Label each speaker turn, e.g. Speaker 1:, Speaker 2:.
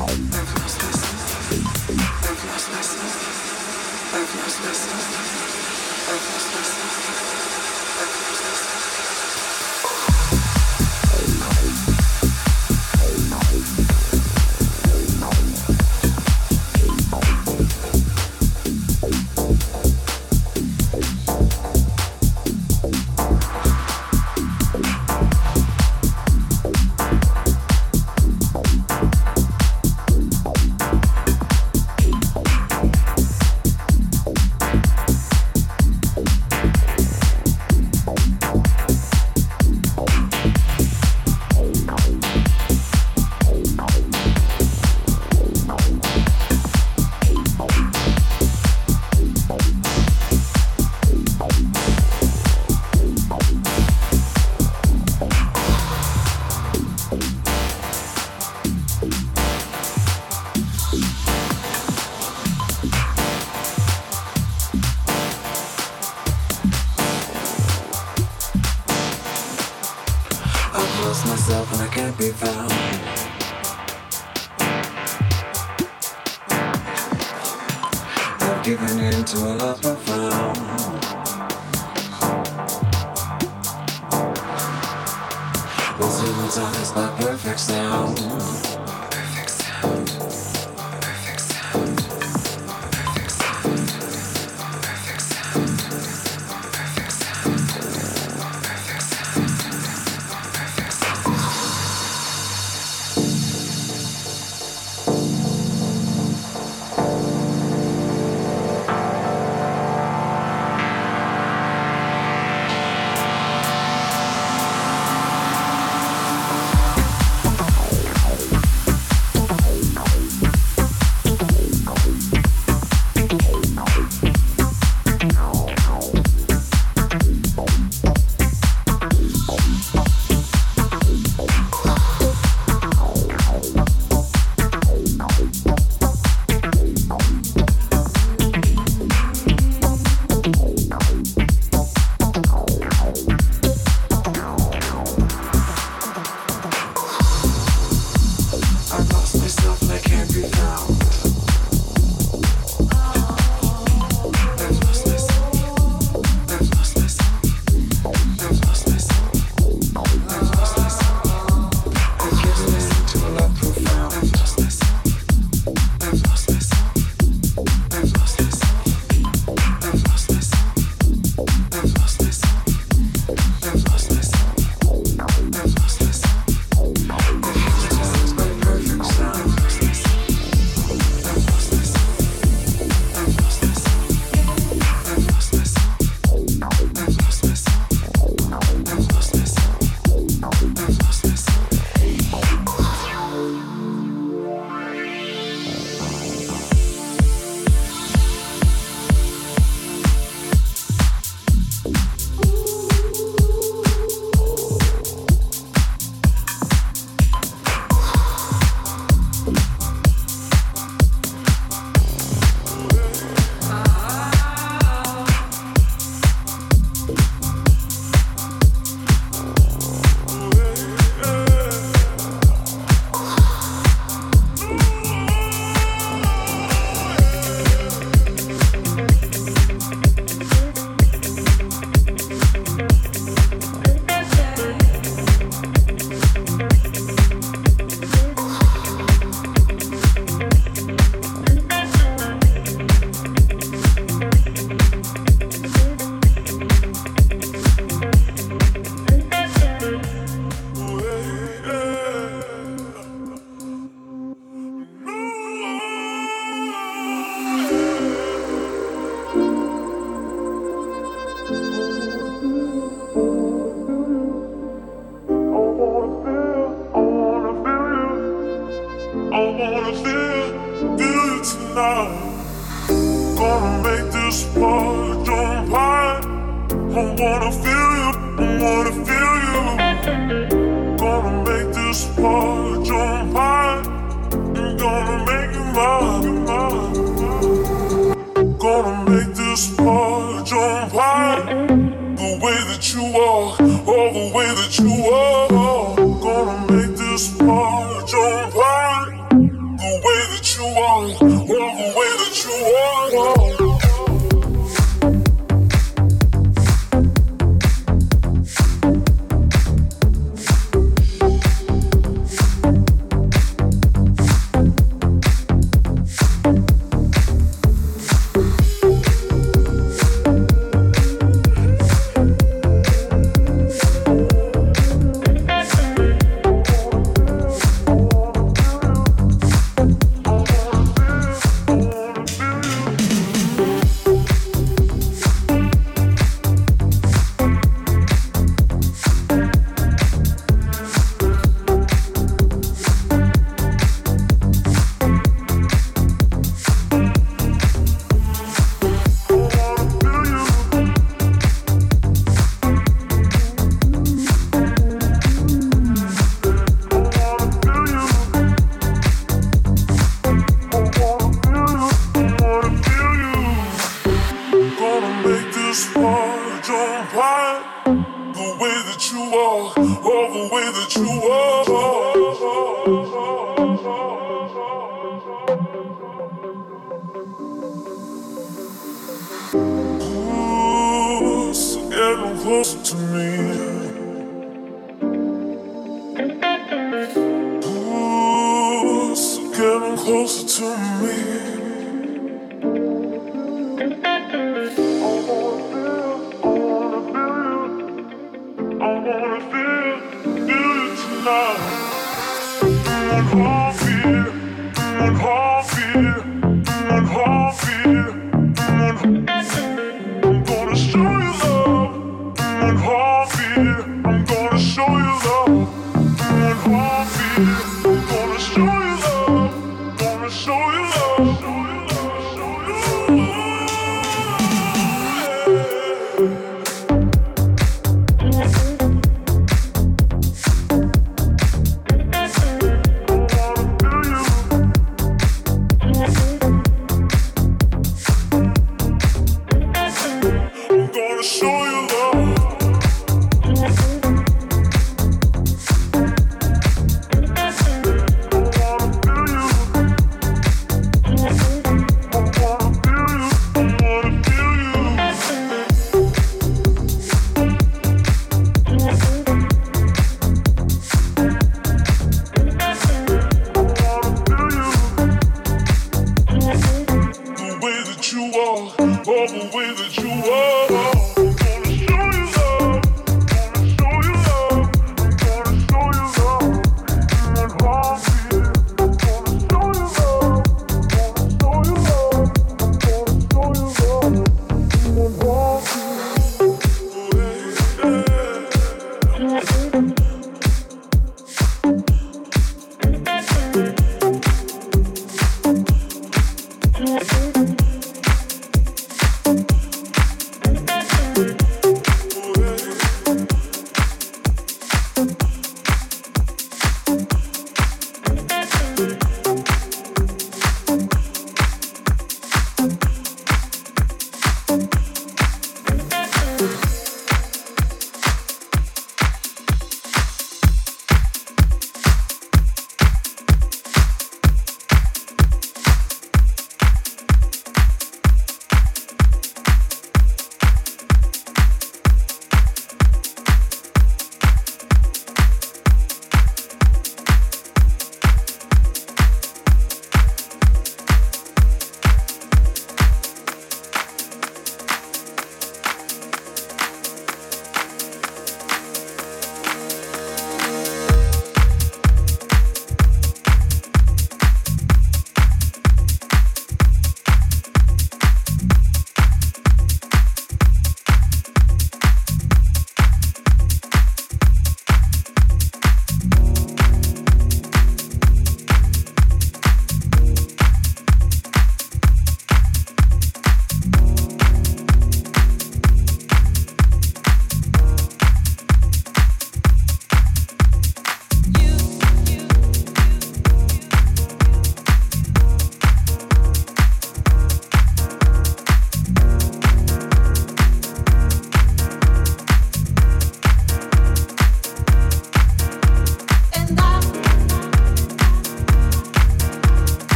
Speaker 1: Oh,